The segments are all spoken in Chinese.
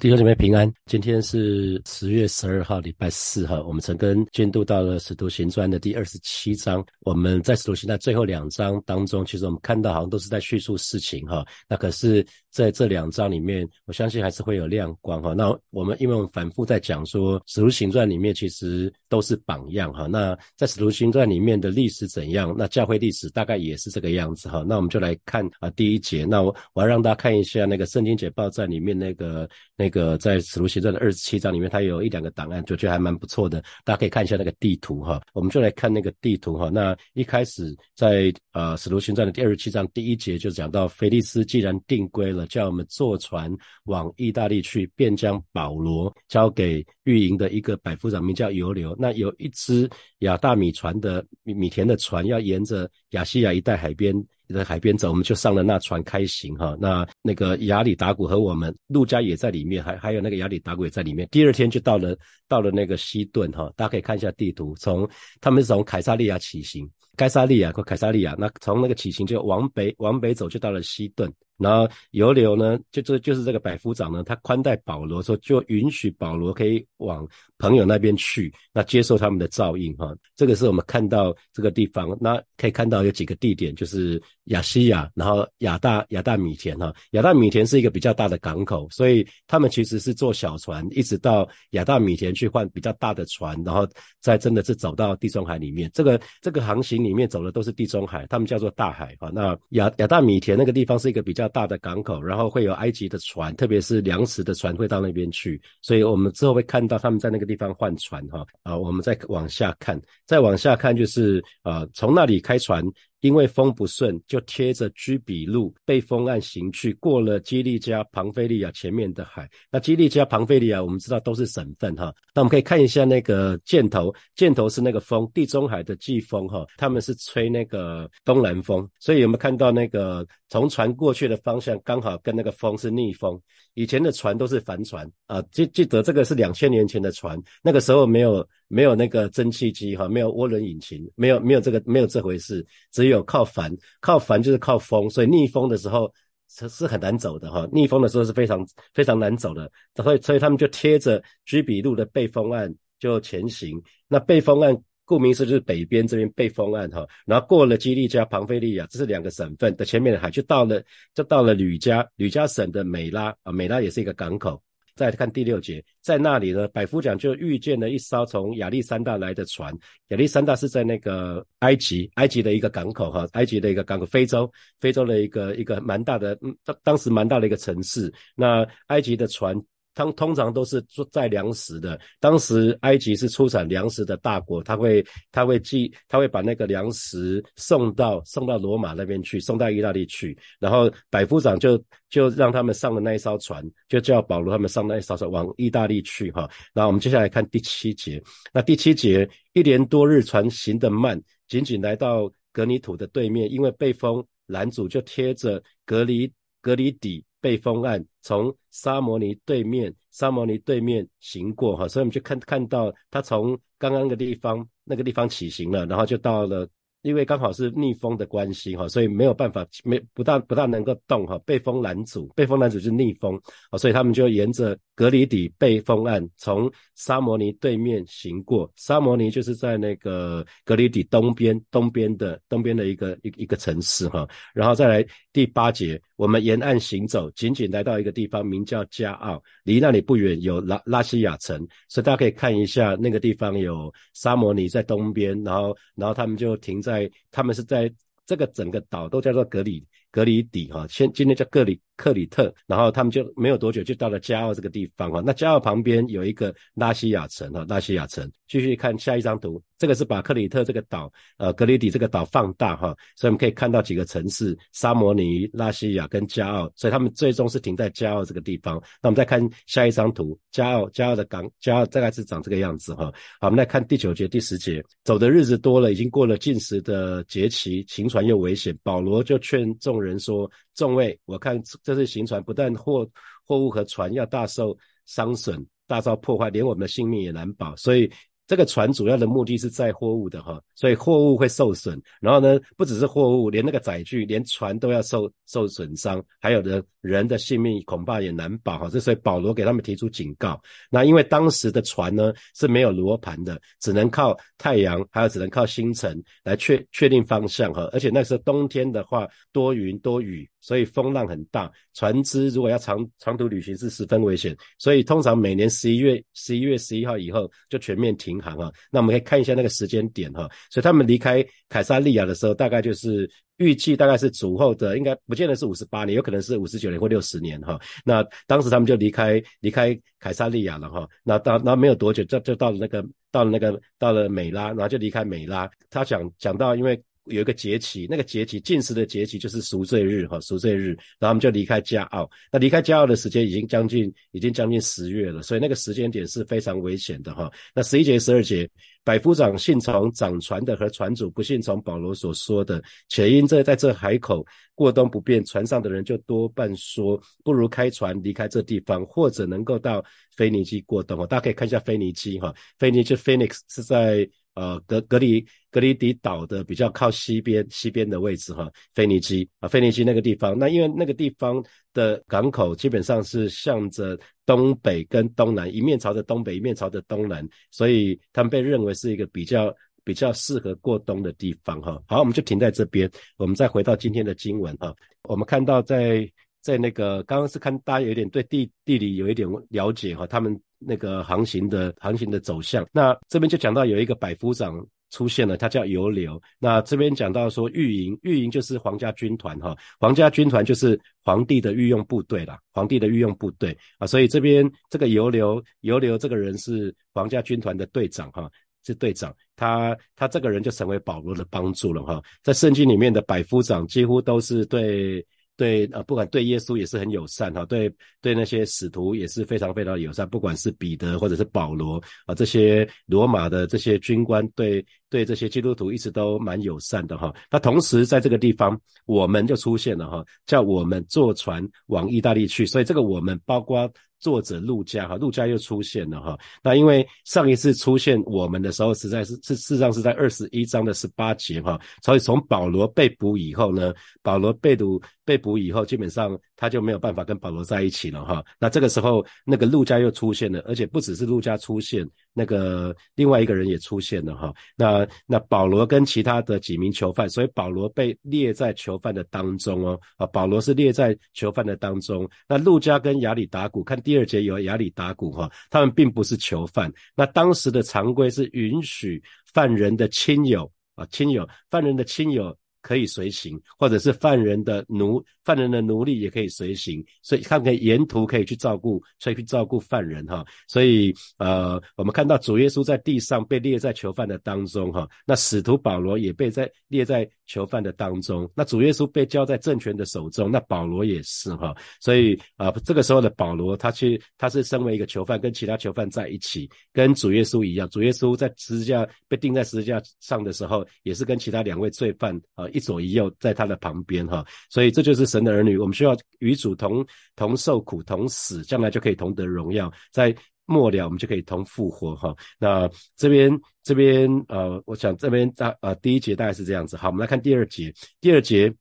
弟兄姐妹平安，今天是十月十二号，礼拜四哈。我们曾跟监督到了使徒行传的第二十七章。我们在使徒行传最后两章当中，其实我们看到好像都是在叙述事情哈。那可是在这两章里面，我相信还是会有亮光哈。那我们因为我们反复在讲说，使徒行传里面其实都是榜样哈。那在使徒行传里面的历史怎样？那教会历史大概也是这个样子哈。那我们就来看啊第一节。那我我要让大家看一下那个圣经解报站里面那个那。个在使徒行传的二十七章里面，它有一两个档案，就觉得还蛮不错的。大家可以看一下那个地图哈，我们就来看那个地图哈。那一开始在呃使徒行传的第二十七章第一节就讲到，菲利斯既然定规了，叫我们坐船往意大利去，便将保罗交给运营的一个百夫长，名叫尤留。那有一只亚大米船的米米田的船，要沿着亚细亚一带海边。在海边走，我们就上了那船开行哈。那那个雅里达古和我们陆家也在里面，还还有那个雅里达古也在里面。第二天就到了到了那个西顿哈，大家可以看一下地图，从他们是从凯撒利亚起行，盖撒利亚或凯撒利亚，那从那个起行就往北往北走就到了西顿。然后尤留呢，就这就是这个百夫长呢，他宽待保罗，说就允许保罗可以往朋友那边去，那接受他们的照应哈。这个是我们看到这个地方，那可以看到有几个地点，就是亚西亚，然后亚大亚大米田哈。亚大米田是一个比较大的港口，所以他们其实是坐小船一直到亚大米田去换比较大的船，然后再真的是走到地中海里面。这个这个航行里面走的都是地中海，他们叫做大海哈。那亚亚大米田那个地方是一个比较。大的港口，然后会有埃及的船，特别是粮食的船会到那边去，所以我们之后会看到他们在那个地方换船哈啊，我们再往下看，再往下看就是啊，从那里开船。因为风不顺，就贴着居比路被风岸行去，过了基利加、庞菲利亚前面的海。那基利加、庞菲利亚，我们知道都是省份哈。那我们可以看一下那个箭头，箭头是那个风，地中海的季风哈，他们是吹那个东南风，所以有没有看到那个从船过去的方向刚好跟那个风是逆风？以前的船都是帆船啊，记记得这个是两千年前的船，那个时候没有没有那个蒸汽机哈，没有涡轮引擎，没有没有这个没有这回事，只有靠帆，靠帆就是靠风，所以逆风的时候是是很难走的哈，逆风的时候是非常非常难走的，所以所以他们就贴着居比路的背风岸就前行，那背风岸。顾名思义就是北边这边背风岸哈，然后过了基利加、庞菲利亚，这是两个省份的前面的海，就到了就到了吕加，吕加省的美拉啊，美拉也是一个港口。再看第六节，在那里呢，百夫长就遇见了一艘从亚历山大来的船，亚历山大是在那个埃及，埃及的一个港口哈，埃及的一个港口，非洲，非洲的一个一个蛮大的，当当时蛮大的一个城市，那埃及的船。通通常都是做载粮食的。当时埃及是出产粮食的大国，他会他会寄他会把那个粮食送到送到罗马那边去，送到意大利去。然后百夫长就就让他们上了那一艘船，就叫保罗他们上那一艘船往意大利去哈。然后我们接下来看第七节。那第七节一连多日船行得慢，仅仅来到格尼土的对面，因为被风拦阻，就贴着隔离隔离底。被封案从沙摩尼对面，沙摩尼对面行过哈，所以我们就看看到他从刚刚的地方那个地方起行了，然后就到了。因为刚好是逆风的关系哈，所以没有办法，没不大不大能够动哈，被风拦阻，被风拦阻是逆风啊，所以他们就沿着格里底被风岸从沙摩尼对面行过，沙摩尼就是在那个格里底东边东边的东边的一个一一个城市哈，然后再来第八节，我们沿岸行走，仅仅来到一个地方，名叫加奥，离那里不远有拉拉西亚城，所以大家可以看一下那个地方有沙摩尼在东边，然后然后他们就停在。他们是在这个整个岛都叫做格里格里底哈，现今天叫格里。克里特，然后他们就没有多久就到了加奥这个地方哈。那加奥旁边有一个拉西亚城哈，拉西亚城。继续看下一张图，这个是把克里特这个岛，呃，格里底这个岛放大哈，所以我们可以看到几个城市：沙摩尼、拉西亚跟加奥。所以他们最终是停在加奥这个地方。那我们再看下一张图，加奥加奥的港，加奥大概是长这个样子哈。好，我们来看第九节、第十节，走的日子多了，已经过了进食的节期，行船又危险。保罗就劝众人说：“众位，我看。”这次行船不但货货物和船要大受伤损、大遭破坏，连我们的性命也难保。所以这个船主要的目的是载货物的哈，所以货物会受损。然后呢，不只是货物，连那个载具，连船都要受受损伤，还有的人的性命恐怕也难保哈。这所以保罗给他们提出警告。那因为当时的船呢是没有罗盘的，只能靠太阳，还有只能靠星辰来确确定方向哈。而且那时候冬天的话多云多雨。所以风浪很大，船只如果要长长途旅行是十分危险。所以通常每年十一月十一月十一号以后就全面停行啊。那我们可以看一下那个时间点哈。所以他们离开凯撒利亚的时候，大概就是预计大概是主后的，应该不见得是五十八年，有可能是五十九年或六十年哈。那当时他们就离开离开凯撒利亚了哈。那到那没有多久，就就到了那个到了那个到了美拉，然后就离开美拉。他讲讲到因为。有一个节期，那个节期进食的节期就是赎罪日哈，赎罪日，然后我们就离开加奥。那离开加奥的时间已经将近，已经将近十月了，所以那个时间点是非常危险的哈。那十一节、十二节，百夫长信从掌船的和船主不信从保罗所说的，且因这在这海口过冬不便，船上的人就多半说，不如开船离开这地方，或者能够到腓尼基过冬。大家可以看一下腓尼基哈，腓尼基 Phoenix 是在。呃，格格里格里迪岛的比较靠西边西边的位置哈，腓尼基啊，腓尼基那个地方，那因为那个地方的港口基本上是向着东北跟东南，一面朝着东北，一面朝着东南，所以他们被认为是一个比较比较适合过冬的地方哈。好，我们就停在这边，我们再回到今天的经文哈。我们看到在在那个刚刚是看大家有点对地地理有一点了解哈，他们。那个航行的航行的走向，那这边就讲到有一个百夫长出现了，他叫尤留。那这边讲到说御营，御营就是皇家军团哈，皇家军团就是皇帝的御用部队啦，皇帝的御用部队啊，所以这边这个尤留尤留这个人是皇家军团的队长哈，是队长，他他这个人就成为保罗的帮助了哈，在圣经里面的百夫长几乎都是对。对啊，不管对耶稣也是很友善哈，对对那些使徒也是非常非常友善，不管是彼得或者是保罗啊，这些罗马的这些军官对对这些基督徒一直都蛮友善的哈。那同时在这个地方，我们就出现了哈，叫我们坐船往意大利去，所以这个我们包括。作者陆家哈，陆家又出现了哈。那因为上一次出现我们的时候，实在是是事实上是在二十一章的十八节哈。所以从保罗被捕以后呢，保罗被捕被捕以后，基本上他就没有办法跟保罗在一起了哈。那这个时候，那个陆家又出现了，而且不只是陆家出现。那个另外一个人也出现了哈，那那保罗跟其他的几名囚犯，所以保罗被列在囚犯的当中哦，啊，保罗是列在囚犯的当中。那路加跟亚里达古，看第二节有亚里达古哈，他们并不是囚犯。那当时的常规是允许犯人的亲友啊，亲友犯人的亲友。可以随行，或者是犯人的奴，犯人的奴隶也可以随行，所以他可以沿途可以去照顾，所以去照顾犯人哈。所以呃，我们看到主耶稣在地上被列在囚犯的当中哈，那使徒保罗也被在列在囚犯的当中，那主耶稣被交在政权的手中，那保罗也是哈。所以啊，这个时候的保罗，他去他是身为一个囚犯，跟其他囚犯在一起，跟主耶稣一样，主耶稣在十字架被钉在十字架上的时候，也是跟其他两位罪犯啊。一左一右在他的旁边哈，所以这就是神的儿女。我们需要与主同同受苦、同死，将来就可以同得荣耀。在末了，我们就可以同复活哈。那这边这边呃，我想这边大呃第一节大概是这样子。好，我们来看第二节。第二节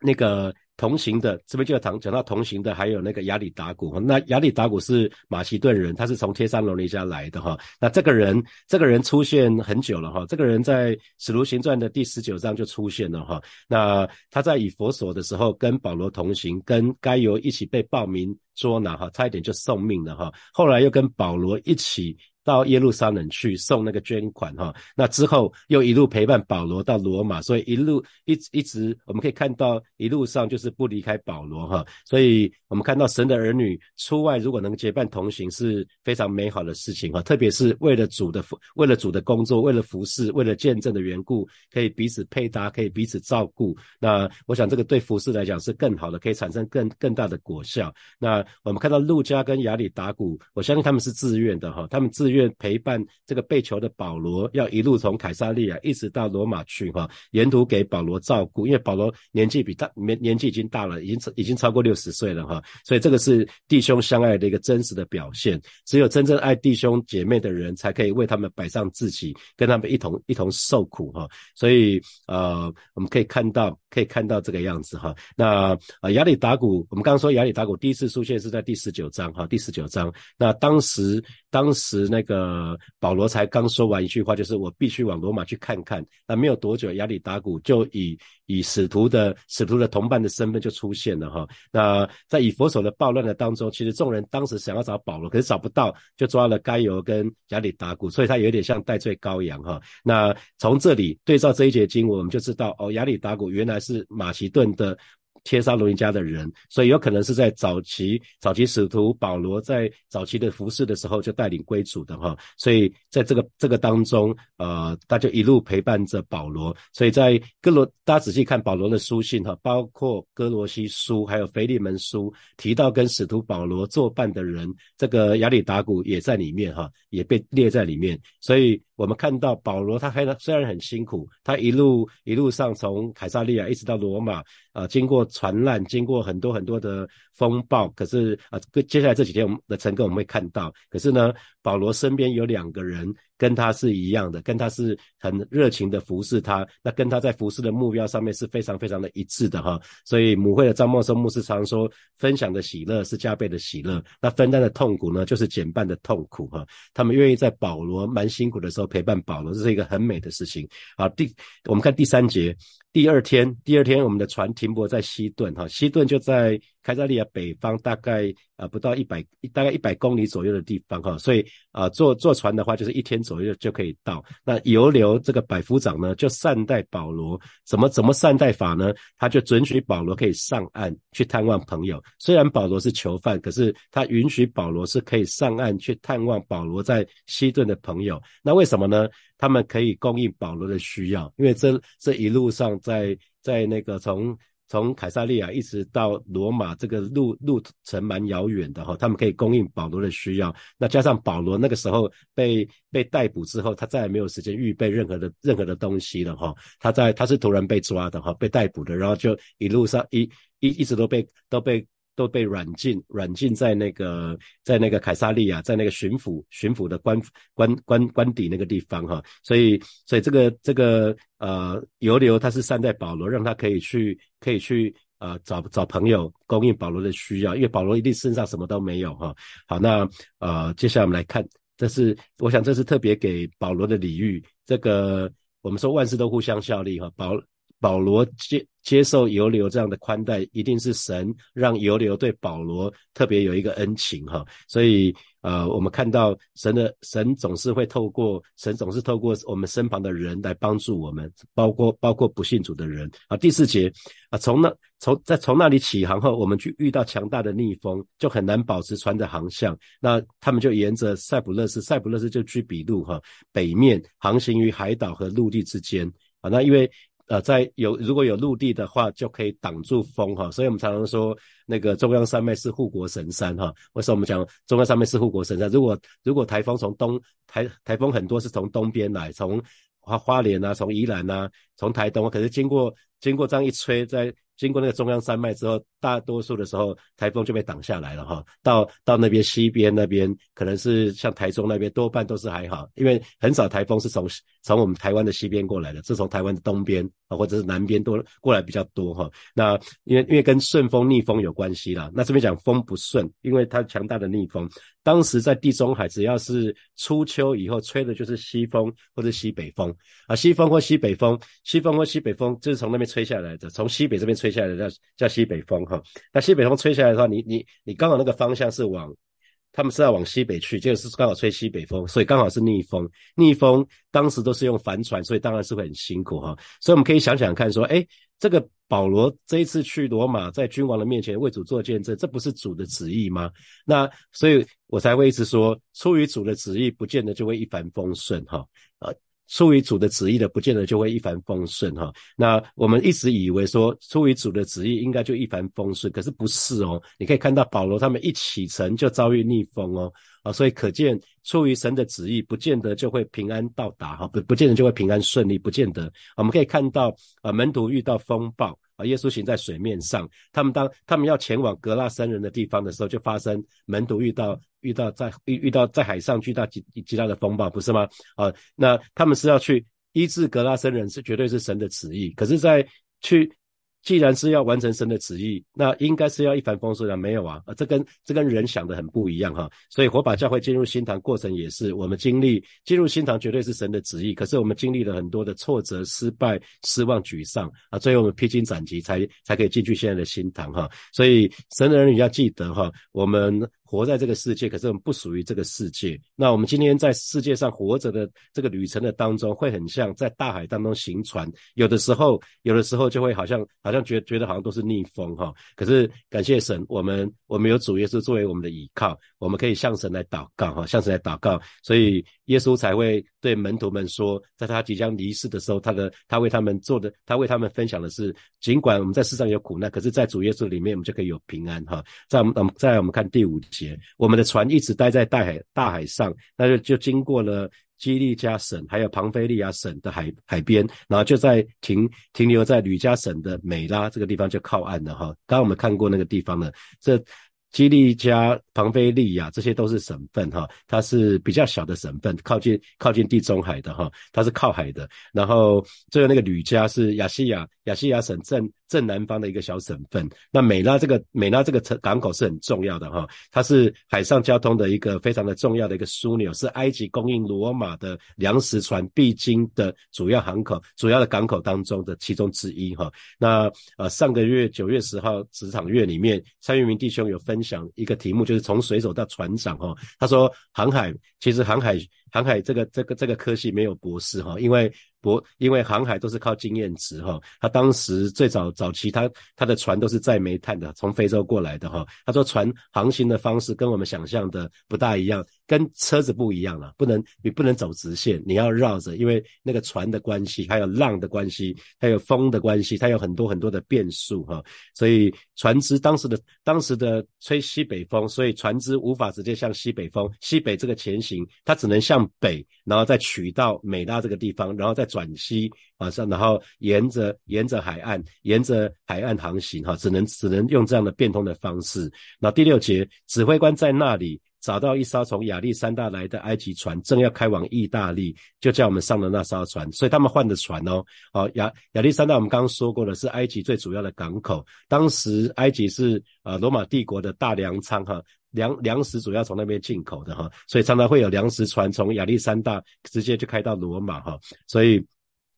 那个。同行的这边就要讲讲到同行的，还有那个亚里达古那亚里达古是马其顿人，他是从帖撒罗尼迦来的哈。那这个人，这个人出现很久了哈。这个人在使徒行传的第十九章就出现了哈。那他在以佛所的时候，跟保罗同行，跟该犹一起被暴民捉拿哈，差一点就送命了哈。后来又跟保罗一起。到耶路撒冷去送那个捐款哈，那之后又一路陪伴保罗到罗马，所以一路一一直我们可以看到一路上就是不离开保罗哈，所以我们看到神的儿女出外如果能结伴同行是非常美好的事情哈，特别是为了主的为了主的工作，为了服侍，为了见证的缘故，可以彼此配搭，可以彼此照顾。那我想这个对服侍来讲是更好的，可以产生更更大的果效。那我们看到路加跟亚里达古，我相信他们是自愿的哈，他们自愿。愿陪伴这个被囚的保罗，要一路从凯撒利亚一直到罗马去哈，沿途给保罗照顾，因为保罗年纪比大年年纪已经大了，已经已经超过六十岁了哈，所以这个是弟兄相爱的一个真实的表现。只有真正爱弟兄姐妹的人，才可以为他们摆上自己，跟他们一同一同受苦哈。所以呃，我们可以看到可以看到这个样子哈。那啊，亚里达古，我们刚刚说亚里达古第一次出现是在第十九章哈，第十九章。那当时当时那个保罗才刚说完一句话，就是我必须往罗马去看看。那没有多久，亚里达古就以以使徒的使徒的同伴的身份就出现了哈。那在以佛所的暴乱的当中，其实众人当时想要找保罗，可是找不到，就抓了该犹跟亚里达古，所以他有点像戴罪羔羊哈。那从这里对照这一节经文，我们就知道哦，亚里达古原来是马其顿的。帖撒罗尼迦的人，所以有可能是在早期早期使徒保罗在早期的服侍的时候就带领归主的哈，所以在这个这个当中，呃，他就一路陪伴着保罗，所以在哥罗，大家仔细看保罗的书信哈，包括哥罗西书还有腓利门书，提到跟使徒保罗作伴的人，这个亚里达古也在里面哈，也被列在里面，所以。我们看到保罗，他还虽然很辛苦，他一路一路上从凯撒利亚一直到罗马，啊，经过船难，经过很多很多的风暴，可是啊，接下来这几天我们的乘客我们会看到，可是呢，保罗身边有两个人。跟他是一样的，跟他是很热情的服侍他，那跟他在服侍的目标上面是非常非常的一致的哈。所以母会的张茂生牧师常说，分享的喜乐是加倍的喜乐，那分担的痛苦呢，就是减半的痛苦哈。他们愿意在保罗蛮辛苦的时候陪伴保罗，这是一个很美的事情。好，第我们看第三节。第二天，第二天我们的船停泊在西顿，哈，西顿就在开扎利亚北方，大概啊不到一百，大概一百公里左右的地方，哈，所以啊坐坐船的话，就是一天左右就可以到。那游流这个百夫长呢，就善待保罗，怎么怎么善待法呢？他就准许保罗可以上岸去探望朋友。虽然保罗是囚犯，可是他允许保罗是可以上岸去探望保罗在西顿的朋友。那为什么呢？他们可以供应保罗的需要，因为这这一路上在在那个从从凯撒利亚一直到罗马这个路路程蛮遥远的哈，他们可以供应保罗的需要。那加上保罗那个时候被被逮捕之后，他再也没有时间预备任何的任何的东西了哈。他在他是突然被抓的哈，被逮捕的，然后就一路上一一一直都被都被。都被软禁，软禁在那个在那个凯撒利亚，在那个巡抚巡抚的官官官官邸那个地方哈，所以所以这个这个呃尤留他是善待保罗，让他可以去可以去呃找找朋友供应保罗的需要，因为保罗一定身上什么都没有哈。好，那呃接下来我们来看，这是我想这是特别给保罗的礼遇，这个我们说万事都互相效力哈，保。保罗接接受犹流这样的宽待，一定是神让犹流对保罗特别有一个恩情哈。所以呃，我们看到神的神总是会透过神总是透过我们身旁的人来帮助我们，包括包括不信主的人啊。第四节啊，从那从在从那里起航后，我们去遇到强大的逆风，就很难保持船的航向。那他们就沿着塞浦勒斯，塞浦勒斯就居比路哈北面航行于海岛和陆地之间啊。那因为呃，在有如果有陆地的话，就可以挡住风哈，所以我们常常说那个中央山脉是护国神山哈。为什么我们讲中央山脉是护国神山？如果如果台风从东台台风很多是从东边来，从花花莲啊，从宜兰啊，从台东，可是经过经过这样一吹，在经过那个中央山脉之后，大多数的时候台风就被挡下来了哈。到到那边西边那边，可能是像台中那边，多半都是还好，因为很少台风是从从我们台湾的西边过来的，是从台湾的东边。啊，或者是南边多过来比较多哈，那因为因为跟顺风逆风有关系啦。那这边讲风不顺，因为它强大的逆风。当时在地中海，只要是初秋以后吹的就是西风或者西北风啊，西风或西北风，西风或西北风就是从那边吹下来的，从西北这边吹吹下来的叫叫西北风哈。那西北风吹下来的话，你你你刚好那个方向是往。他们是要往西北去，就是刚好吹西北风，所以刚好是逆风。逆风当时都是用帆船，所以当然是会很辛苦哈。所以我们可以想想看，说，哎，这个保罗这一次去罗马，在君王的面前为主做见证，这不是主的旨意吗？那所以我才会一直说，出于主的旨意，不见得就会一帆风顺哈。呃。出于主的旨意的，不见得就会一帆风顺哈。那我们一直以为说，出于主的旨意应该就一帆风顺，可是不是哦。你可以看到保罗他们一启程就遭遇逆风哦。所以可见出于神的旨意，不见得就会平安到达哈，不不见得就会平安顺利，不见得。我们可以看到啊，门徒遇到风暴啊，耶稣行在水面上，他们当他们要前往格拉森人的地方的时候，就发生门徒遇到遇到在遇遇到在海上巨大极极大的风暴，不是吗？啊，那他们是要去医治格拉森人，是绝对是神的旨意，可是，在去。既然是要完成神的旨意，那应该是要一帆风顺的，没有啊？啊这跟这跟人想的很不一样哈。所以火把教会进入新堂过程也是，我们经历进入新堂绝对是神的旨意，可是我们经历了很多的挫折、失败、失望、沮丧啊，最后我们披荆斩棘，才才可以进去现在的新堂哈。所以神的儿女要记得哈，我们。活在这个世界，可是我们不属于这个世界。那我们今天在世界上活着的这个旅程的当中，会很像在大海当中行船。有的时候，有的时候就会好像好像觉觉得好像都是逆风哈。可是感谢神，我们我们有主耶稣作为我们的依靠，我们可以向神来祷告哈，向神来祷告。所以耶稣才会对门徒们说，在他即将离世的时候，他的他为他们做的，他为他们分享的是，尽管我们在世上有苦难，可是在主耶稣里面，我们就可以有平安哈。在我们，在我们看第五节。我们的船一直待在大海大海上，那就就经过了基利加省还有庞菲利亚省的海海边，然后就在停停留在吕加省的美拉这个地方就靠岸了哈。刚刚我们看过那个地方了，这。基利加、庞菲利亚，这些都是省份哈，它是比较小的省份，靠近靠近地中海的哈，它是靠海的。然后最后那个吕家是亚细亚亚细亚省正正南方的一个小省份。那美拉这个美拉这个城港口是很重要的哈，它是海上交通的一个非常的重要的一个枢纽，是埃及供应罗马的粮食船必经的主要港口、主要的港口当中的其中之一哈。那呃上个月九月十号职场月里面，蔡玉明弟兄有。分享一个题目，就是从水手到船长哈。他说，航海其实航海航海这个这个这个科系没有博士哈，因为。博，因为航海都是靠经验值哈。他当时最早早期，他他的船都是载煤炭的，从非洲过来的哈。他说船航行的方式跟我们想象的不大一样，跟车子不一样了，不能你不能走直线，你要绕着，因为那个船的关系，还有浪的关系，还有风的关系，它有很多很多的变数哈。所以船只当时的当时的吹西北风，所以船只无法直接向西北风西北这个前行，它只能向北，然后再取到美拉这个地方，然后再。转西啊，上然后沿着沿着海岸，沿着海岸航行哈，只能只能用这样的变通的方式。那第六节，指挥官在那里找到一艘从亚历山大来的埃及船，正要开往意大利，就叫我们上了那艘船。所以他们换的船哦，好亚亚历山大，我们刚刚说过了，是埃及最主要的港口。当时埃及是呃罗马帝国的大粮仓哈。粮粮食主要从那边进口的哈，所以常常会有粮食船从亚历山大直接就开到罗马哈，所以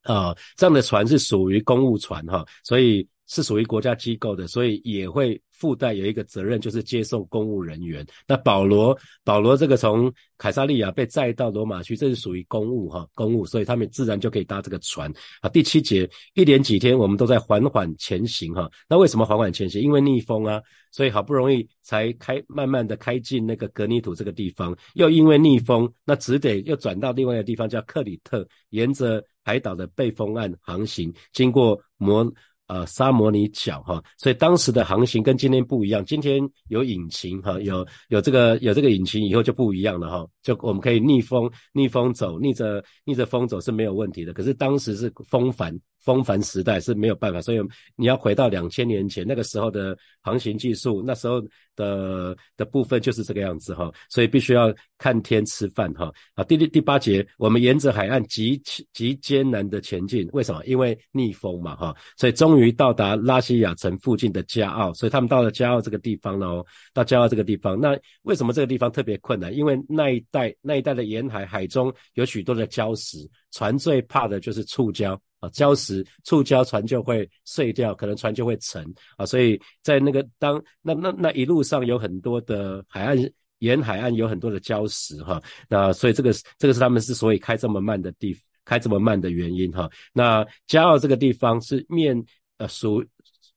啊这样的船是属于公务船哈，所以是属于国家机构的，所以也会。附带有一个责任，就是接送公务人员。那保罗，保罗这个从凯撒利亚被载到罗马去，这是属于公务哈，公务，所以他们自然就可以搭这个船啊。第七节，一连几天我们都在缓缓前行哈。那为什么缓缓前行？因为逆风啊，所以好不容易才开，慢慢的开进那个格尼土这个地方，又因为逆风，那只得又转到另外一个地方叫克里特，沿着海岛的背风岸航行，经过摩。呃，沙摩尼角哈，所以当时的航行跟今天不一样。今天有引擎哈，有有这个有这个引擎以后就不一样了哈，就我们可以逆风逆风走，逆着逆着风走是没有问题的。可是当时是风帆。风帆时代是没有办法，所以你要回到两千年前那个时候的航行技术，那时候的的部分就是这个样子哈，所以必须要看天吃饭哈。啊，第第第八节，我们沿着海岸极极艰难的前进，为什么？因为逆风嘛哈，所以终于到达拉西亚城附近的加奥，所以他们到了加奥这个地方了哦，到加奥这个地方，那为什么这个地方特别困难？因为那一带那一带的沿海海中有许多的礁石，船最怕的就是触礁。啊，礁石触礁，船就会碎掉，可能船就会沉啊。所以在那个当那那那一路上有很多的海岸沿海岸有很多的礁石哈。那所以这个这个是他们之所以开这么慢的地开这么慢的原因哈。那加奥这个地方是面呃属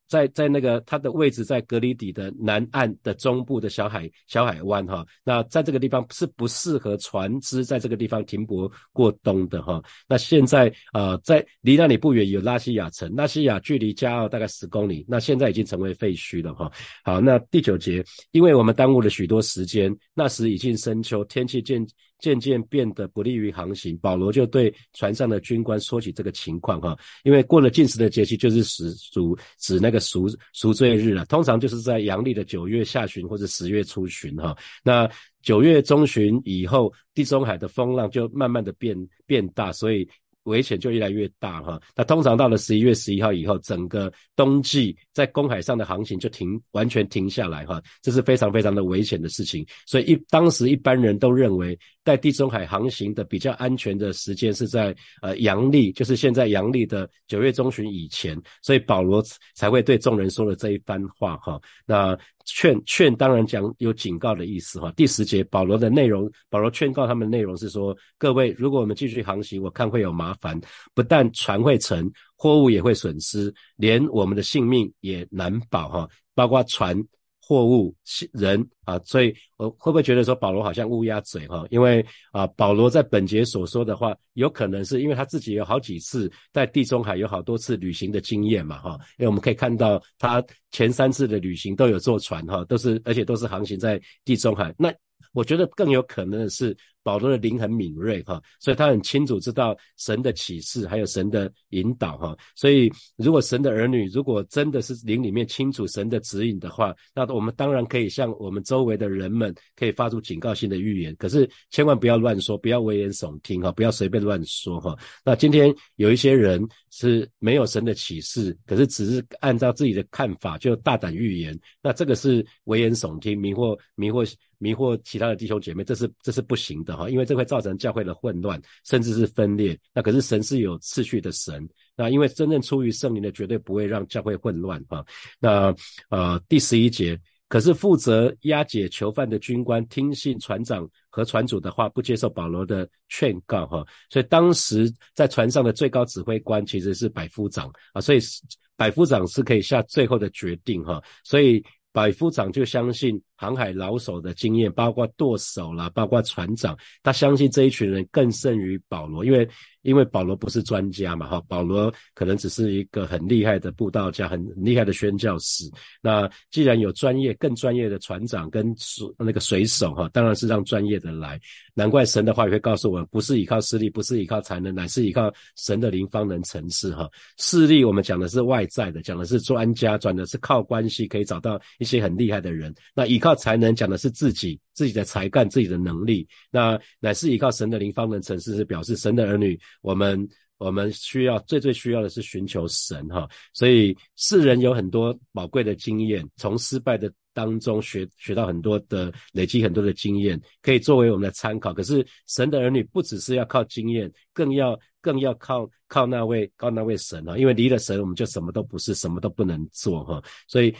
在在那个它的位置在格里底的南岸的中部的小海小海湾哈，那在这个地方是不适合船只在这个地方停泊过冬的哈。那现在呃在离那里不远有拉西亚城，拉西亚距离加奥大概十公里，那现在已经成为废墟了哈。好，那第九节，因为我们耽误了许多时间，那时已经深秋，天气渐。渐渐变得不利于航行，保罗就对船上的军官说起这个情况哈，因为过了进食的节气，就是属属指那个赎赎罪日了，通常就是在阳历的九月下旬或者十月初旬哈，那九月中旬以后，地中海的风浪就慢慢的变变大，所以。危险就越来越大哈，那通常到了十一月十一号以后，整个冬季在公海上的航行就停，完全停下来哈，这是非常非常的危险的事情。所以一当时一般人都认为，在地中海航行的比较安全的时间是在呃阳历，就是现在阳历的九月中旬以前，所以保罗才会对众人说了这一番话哈。那劝劝当然讲有警告的意思哈。第十节保罗的内容，保罗劝告他们的内容是说，各位如果我们继续航行，我看会有麻。烦，不但船会沉，货物也会损失，连我们的性命也难保哈。包括船、货物、人啊，所以我会不会觉得说保罗好像乌鸦嘴哈？因为啊，保罗在本节所说的话，有可能是因为他自己有好几次在地中海有好多次旅行的经验嘛哈。因为我们可以看到他前三次的旅行都有坐船哈，都是而且都是航行在地中海。那我觉得更有可能的是。保罗的灵很敏锐哈，所以他很清楚知道神的启示，还有神的引导哈。所以如果神的儿女如果真的是灵里面清楚神的指引的话，那我们当然可以向我们周围的人们可以发出警告性的预言。可是千万不要乱说，不要危言耸听哈，不要随便乱说哈。那今天有一些人是没有神的启示，可是只是按照自己的看法就大胆预言，那这个是危言耸听，迷惑迷惑迷惑其他的弟兄姐妹，这是这是不行的。哈，因为这会造成教会的混乱，甚至是分裂。那可是神是有次序的神，那因为真正出于圣灵的，绝对不会让教会混乱。哈，那呃第十一节，可是负责押解囚犯的军官听信船长和船主的话，不接受保罗的劝告。哈，所以当时在船上的最高指挥官其实是百夫长啊，所以百夫长是可以下最后的决定。哈，所以百夫长就相信。航海老手的经验，包括舵手啦，包括船长，他相信这一群人更胜于保罗，因为因为保罗不是专家嘛，哈，保罗可能只是一个很厉害的布道家，很厉害的宣教士。那既然有专业、更专业的船长跟水那个水手，哈，当然是让专业的来。难怪神的话也会告诉我们，不是依靠势力，不是依靠才能，乃是依靠神的灵方能成事，哈。势力我们讲的是外在的，讲的是专家，转的是靠关系可以找到一些很厉害的人。那依靠。才能讲的是自己自己的才干、自己的能力，那乃是依靠神的灵方能成事，是表示神的儿女，我们我们需要最最需要的是寻求神哈。所以世人有很多宝贵的经验，从失败的当中学学到很多的累积很多的经验，可以作为我们的参考。可是神的儿女不只是要靠经验，更要更要靠靠那位靠那位神啊，因为离了神，我们就什么都不是，什么都不能做哈。所以。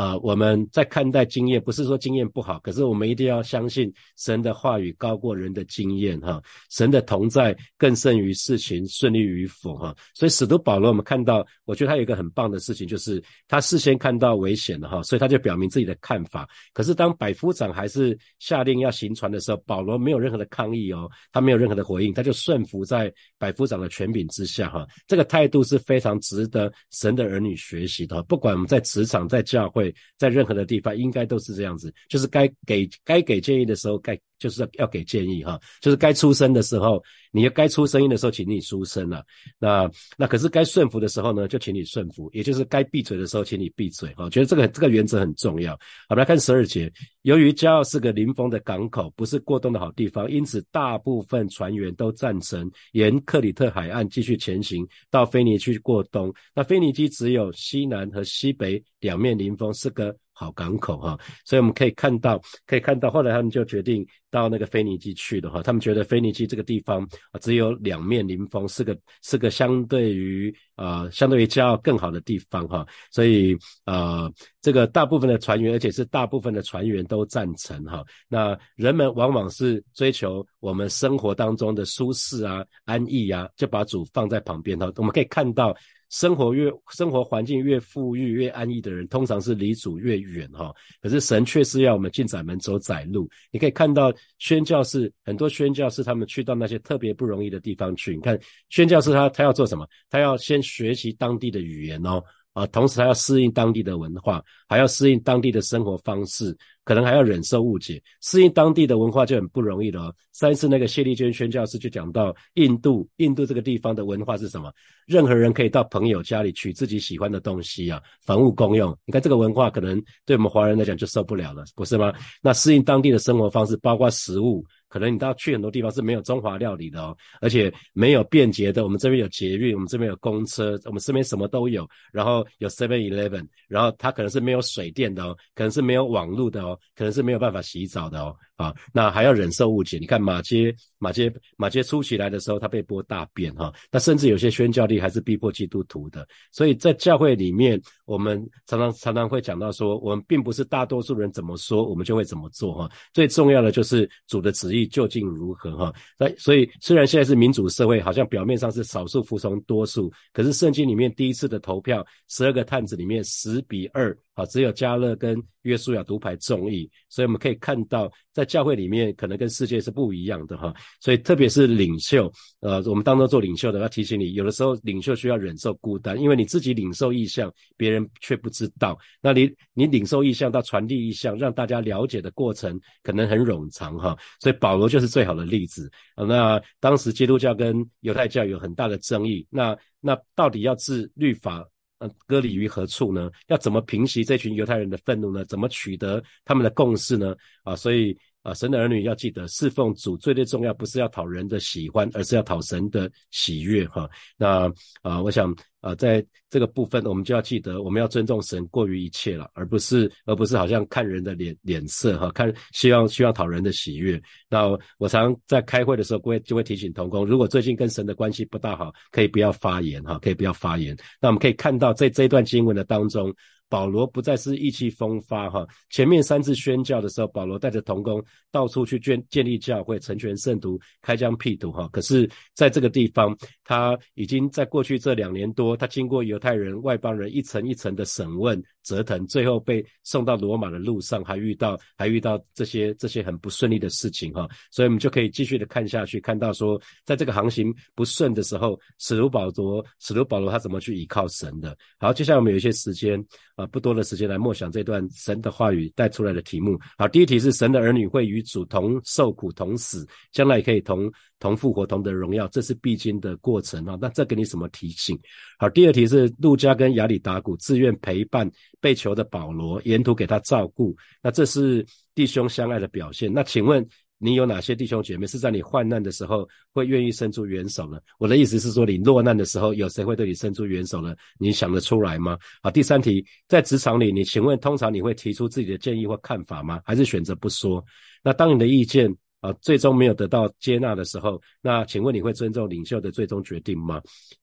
啊，我们在看待经验，不是说经验不好，可是我们一定要相信神的话语高过人的经验哈。神的同在更胜于事情顺利与否哈。所以使徒保罗，我们看到，我觉得他有一个很棒的事情，就是他事先看到危险了哈，所以他就表明自己的看法。可是当百夫长还是下令要行船的时候，保罗没有任何的抗议哦，他没有任何的回应，他就顺服在百夫长的权柄之下哈。这个态度是非常值得神的儿女学习的，不管我们在职场、在教会。在任何的地方，应该都是这样子，就是该给该给建议的时候，该。就是要给建议哈，就是该出声的时候，你要该出声音的时候，请你出声了。那那可是该顺服的时候呢，就请你顺服，也就是该闭嘴的时候，请你闭嘴哈。觉得这个这个原则很重要。好，来看十二节，由于骄傲是个临风的港口，不是过冬的好地方，因此大部分船员都赞成沿克里特海岸继续前行到菲尼去过冬。那菲尼基只有西南和西北两面临风，是个。好港口哈，所以我们可以看到，可以看到后来他们就决定到那个腓尼基去的哈。他们觉得腓尼基这个地方啊，只有两面临风，是个是个相对于呃相对于骄傲更好的地方哈。所以呃，这个大部分的船员，而且是大部分的船员都赞成哈。那人们往往是追求我们生活当中的舒适啊、安逸啊，就把主放在旁边哈。我们可以看到。生活越生活环境越富裕、越安逸的人，通常是离主越远哈。可是神却是要我们进窄门走窄路。你可以看到宣教士很多宣教士他们去到那些特别不容易的地方去。你看宣教士他他要做什么？他要先学习当地的语言哦。啊，同时还要适应当地的文化，还要适应当地的生活方式，可能还要忍受误解。适应当地的文化就很不容易了。上一次那个谢丽娟宣教师就讲到，印度，印度这个地方的文化是什么？任何人可以到朋友家里取自己喜欢的东西啊，房屋公用。你看这个文化，可能对我们华人来讲就受不了了，不是吗？那适应当地的生活方式，包括食物。可能你到去很多地方是没有中华料理的哦，而且没有便捷的。我们这边有捷运，我们这边有公车，我们身边什么都有。然后有 Seven Eleven，然后它可能是没有水电的哦，可能是没有网络的哦，可能是没有办法洗澡的哦。啊，那还要忍受误解。你看马街，马街，马街初起来的时候，他被播大便哈。那甚至有些宣教力还是逼迫基督徒的。所以在教会里面，我们常常常常会讲到说，我们并不是大多数人怎么说，我们就会怎么做哈。最重要的就是主的旨意究竟如何哈。那所以虽然现在是民主社会，好像表面上是少数服从多数，可是圣经里面第一次的投票，十二个探子里面十比二。啊，只有加勒跟约书亚独排众议，所以我们可以看到，在教会里面可能跟世界是不一样的哈。所以特别是领袖，呃，我们当中做领袖的要提醒你，有的时候领袖需要忍受孤单，因为你自己领受意向，别人却不知道。那你你领受意向到传递意向，让大家了解的过程可能很冗长哈。所以保罗就是最好的例子。那当时基督教跟犹太教有很大的争议，那那到底要治律法？呃，割礼于何处呢？要怎么平息这群犹太人的愤怒呢？怎么取得他们的共识呢？啊，所以。啊，神的儿女要记得侍奉主最最重要，不是要讨人的喜欢，而是要讨神的喜悦哈。那啊，我想啊，在这个部分，我们就要记得，我们要尊重神过于一切了，而不是而不是好像看人的脸脸色哈，看希望希望讨人的喜悦。那我常在开会的时候，会就会提醒同工，如果最近跟神的关系不大好，可以不要发言哈，可以不要发言。那我们可以看到，在这一段经文的当中。保罗不再是意气风发哈，前面三次宣教的时候，保罗带着同工到处去建建立教会、成全圣徒、开疆辟土哈。可是在这个地方，他已经在过去这两年多，他经过犹太人、外邦人一层一层的审问。折腾，最后被送到罗马的路上，还遇到还遇到这些这些很不顺利的事情哈，所以我们就可以继续的看下去，看到说，在这个航行不顺的时候，使徒保罗使徒保罗他怎么去依靠神的。好，接下来我们有一些时间啊，不多的时间来默想这段神的话语带出来的题目。好，第一题是神的儿女会与主同受苦同死，将来可以同。同复活同得荣耀，这是必经的过程啊。那这给你什么提醒？好，第二题是路加跟亚里达古自愿陪伴被囚的保罗，沿途给他照顾。那这是弟兄相爱的表现。那请问你有哪些弟兄姐妹是在你患难的时候会愿意伸出援手呢？我的意思是说，你落难的时候，有谁会对你伸出援手呢？你想得出来吗？好，第三题，在职场里，你请问通常你会提出自己的建议或看法吗？还是选择不说？那当你的意见？啊，最终没有得到接纳的时候，那请问你会尊重领袖的最终决定吗？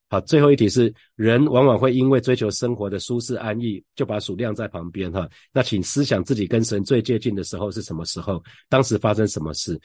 好，最后一题是，人往往会因为追求生活的舒适安逸，就把鼠晾在旁边哈。那请思想自己跟神最接近的时候是什么时候？当时发生什么事？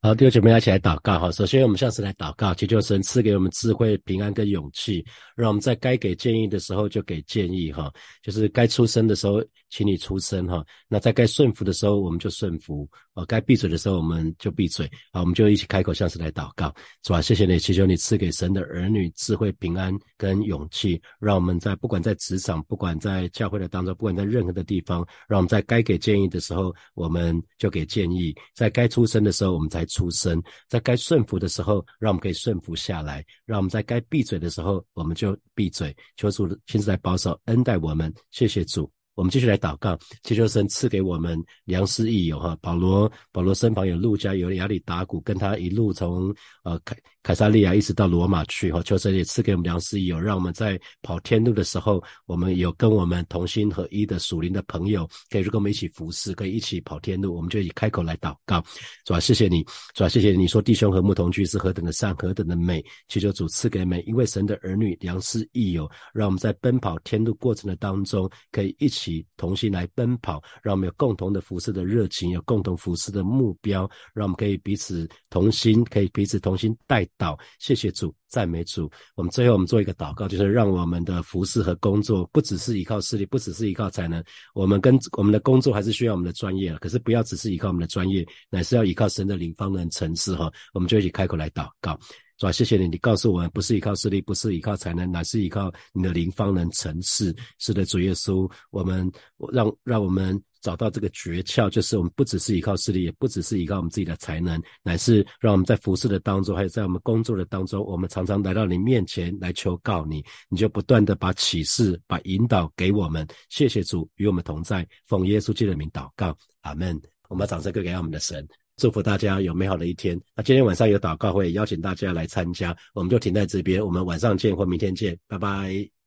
好，弟兄姐妹一起来祷告哈。首先，我们下次来祷告，祈求神赐给我们智慧、平安跟勇气，让我们在该给建议的时候就给建议哈。就是该出声的时候，请你出声哈。那在该顺服的时候，我们就顺服啊。该闭嘴的时候，我们就闭嘴啊。我们就一起开口向神来祷告，是吧？谢谢你，祈求你赐给神的儿女智慧、平安跟勇气，让我们在不管在职场、不管在教会的当中、不管在任何的地方，让我们在该给建议的时候，我们就给建议；在该出声的时候，我们才。出生在该顺服的时候，让我们可以顺服下来；让我们在该闭嘴的时候，我们就闭嘴。求主亲自来保守恩待我们，谢谢主。我们继续来祷告，祈求神赐给我们良师益友哈。保罗，保罗身旁有路加，有亚里达古，跟他一路从呃开凯撒利亚一直到罗马去哈。求神也赐给我们良师益友，让我们在跑天路的时候，我们有跟我们同心合一的属灵的朋友，可以跟我们一起服侍，可以一起跑天路。我们就以开口来祷告，主啊，谢谢你，主啊，谢谢你说弟兄和睦同居是何等的善，何等的美。祈求主赐给每一位神的儿女良师益友，让我们在奔跑天路过程的当中，可以一起。同心来奔跑，让我们有共同的服侍的热情，有共同服侍的目标，让我们可以彼此同心，可以彼此同心带导。谢谢主，赞美主。我们最后我们做一个祷告，就是让我们的服侍和工作不只是依靠势力，不只是依靠才能。我们跟我们的工作还是需要我们的专业，可是不要只是依靠我们的专业，乃是要依靠神的灵方能成事哈。我们就一起开口来祷告。主啊？谢谢你，你告诉我们，不是依靠势力，不是依靠才能，乃是依靠你的灵方能成事。是的，主耶稣，我们让让我们找到这个诀窍，就是我们不只是依靠势力，也不只是依靠我们自己的才能，乃是让我们在服侍的当中，还有在我们工作的当中，我们常常来到你面前来求告你，你就不断的把启示、把引导给我们。谢谢主与我们同在，奉耶稣基督的名祷告，阿门。我们把掌声给给我们的神。祝福大家有美好的一天。那今天晚上有祷告会，邀请大家来参加。我们就停在这边，我们晚上见或明天见，拜拜。